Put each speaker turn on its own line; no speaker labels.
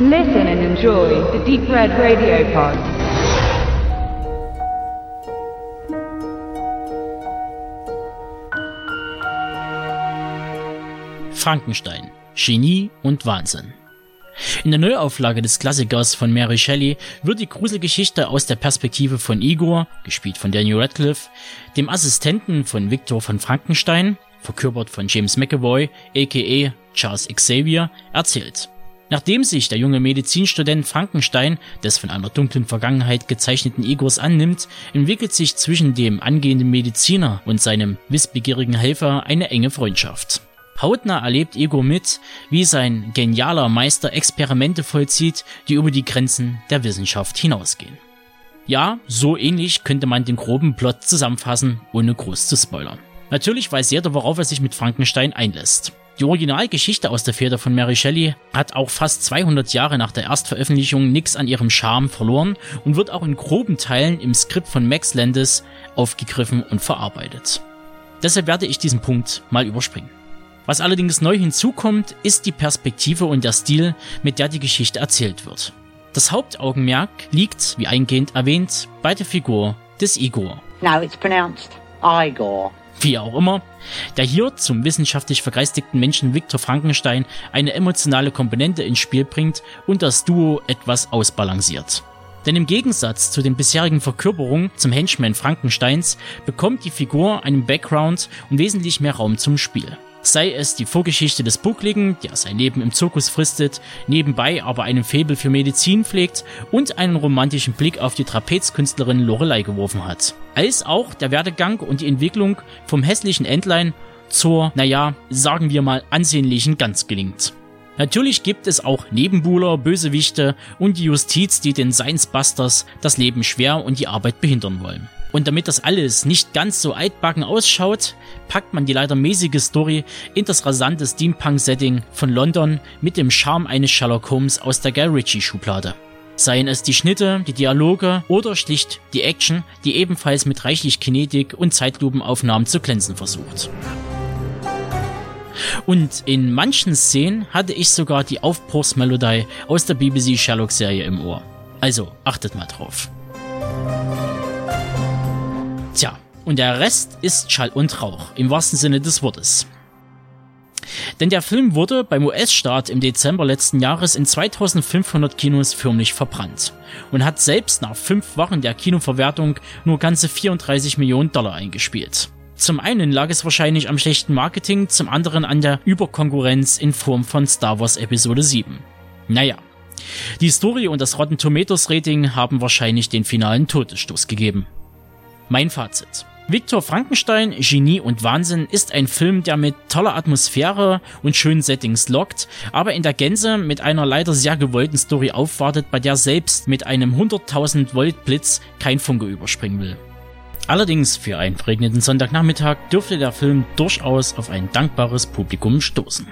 Listen and enjoy the Deep Red Radio Pod.
Frankenstein. Genie und Wahnsinn. In der Neuauflage des Klassikers von Mary Shelley wird die Gruselgeschichte aus der Perspektive von Igor, gespielt von Daniel Radcliffe, dem Assistenten von Victor von Frankenstein, verkörpert von James McAvoy, aka Charles Xavier, erzählt. Nachdem sich der junge Medizinstudent Frankenstein des von einer dunklen Vergangenheit gezeichneten Igors annimmt, entwickelt sich zwischen dem angehenden Mediziner und seinem wissbegierigen Helfer eine enge Freundschaft. Hautnah erlebt Igor mit, wie sein genialer Meister Experimente vollzieht, die über die Grenzen der Wissenschaft hinausgehen. Ja, so ähnlich könnte man den groben Plot zusammenfassen, ohne groß zu spoilern. Natürlich weiß jeder, worauf er sich mit Frankenstein einlässt. Die Originalgeschichte aus der Feder von Mary Shelley hat auch fast 200 Jahre nach der Erstveröffentlichung nichts an ihrem Charme verloren und wird auch in groben Teilen im Skript von Max Landis aufgegriffen und verarbeitet. Deshalb werde ich diesen Punkt mal überspringen. Was allerdings neu hinzukommt, ist die Perspektive und der Stil, mit der die Geschichte erzählt wird. Das Hauptaugenmerk liegt, wie eingehend erwähnt, bei der Figur des Igor.
No, it's pronounced Igor
wie auch immer, der hier zum wissenschaftlich vergeistigten Menschen Viktor Frankenstein eine emotionale Komponente ins Spiel bringt und das Duo etwas ausbalanciert. Denn im Gegensatz zu den bisherigen Verkörperungen zum Henchman Frankensteins bekommt die Figur einen Background und wesentlich mehr Raum zum Spiel. Sei es die Vorgeschichte des Buckligen, der sein Leben im Zirkus fristet, nebenbei aber einen Faible für Medizin pflegt und einen romantischen Blick auf die Trapezkünstlerin Lorelei geworfen hat. Als auch der Werdegang und die Entwicklung vom hässlichen Entlein zur, naja, sagen wir mal, ansehnlichen Gans gelingt. Natürlich gibt es auch Nebenbuhler, Bösewichte und die Justiz, die den Science Busters das Leben schwer und die Arbeit behindern wollen. Und damit das alles nicht ganz so altbacken ausschaut, packt man die leider mäßige Story in das rasante Steampunk-Setting von London mit dem Charme eines Sherlock Holmes aus der Guy Ritchie-Schublade. Seien es die Schnitte, die Dialoge oder schlicht die Action, die ebenfalls mit reichlich Kinetik und Zeitlupenaufnahmen zu glänzen versucht. Und in manchen Szenen hatte ich sogar die Aufbruchsmelodie aus der BBC Sherlock-Serie im Ohr. Also achtet mal drauf. Tja, und der Rest ist Schall und Rauch, im wahrsten Sinne des Wortes. Denn der Film wurde beim US-Start im Dezember letzten Jahres in 2500 Kinos förmlich verbrannt und hat selbst nach fünf Wochen der Kinoverwertung nur ganze 34 Millionen Dollar eingespielt. Zum einen lag es wahrscheinlich am schlechten Marketing, zum anderen an der Überkonkurrenz in Form von Star Wars Episode 7. Naja. Die Story und das Rotten Tomatoes Rating haben wahrscheinlich den finalen Todesstoß gegeben. Mein Fazit. Victor Frankenstein, Genie und Wahnsinn ist ein Film, der mit toller Atmosphäre und schönen Settings lockt, aber in der Gänze mit einer leider sehr gewollten Story aufwartet, bei der selbst mit einem 100.000 Volt Blitz kein Funke überspringen will. Allerdings für einen verregneten Sonntagnachmittag dürfte der Film durchaus auf ein dankbares Publikum stoßen.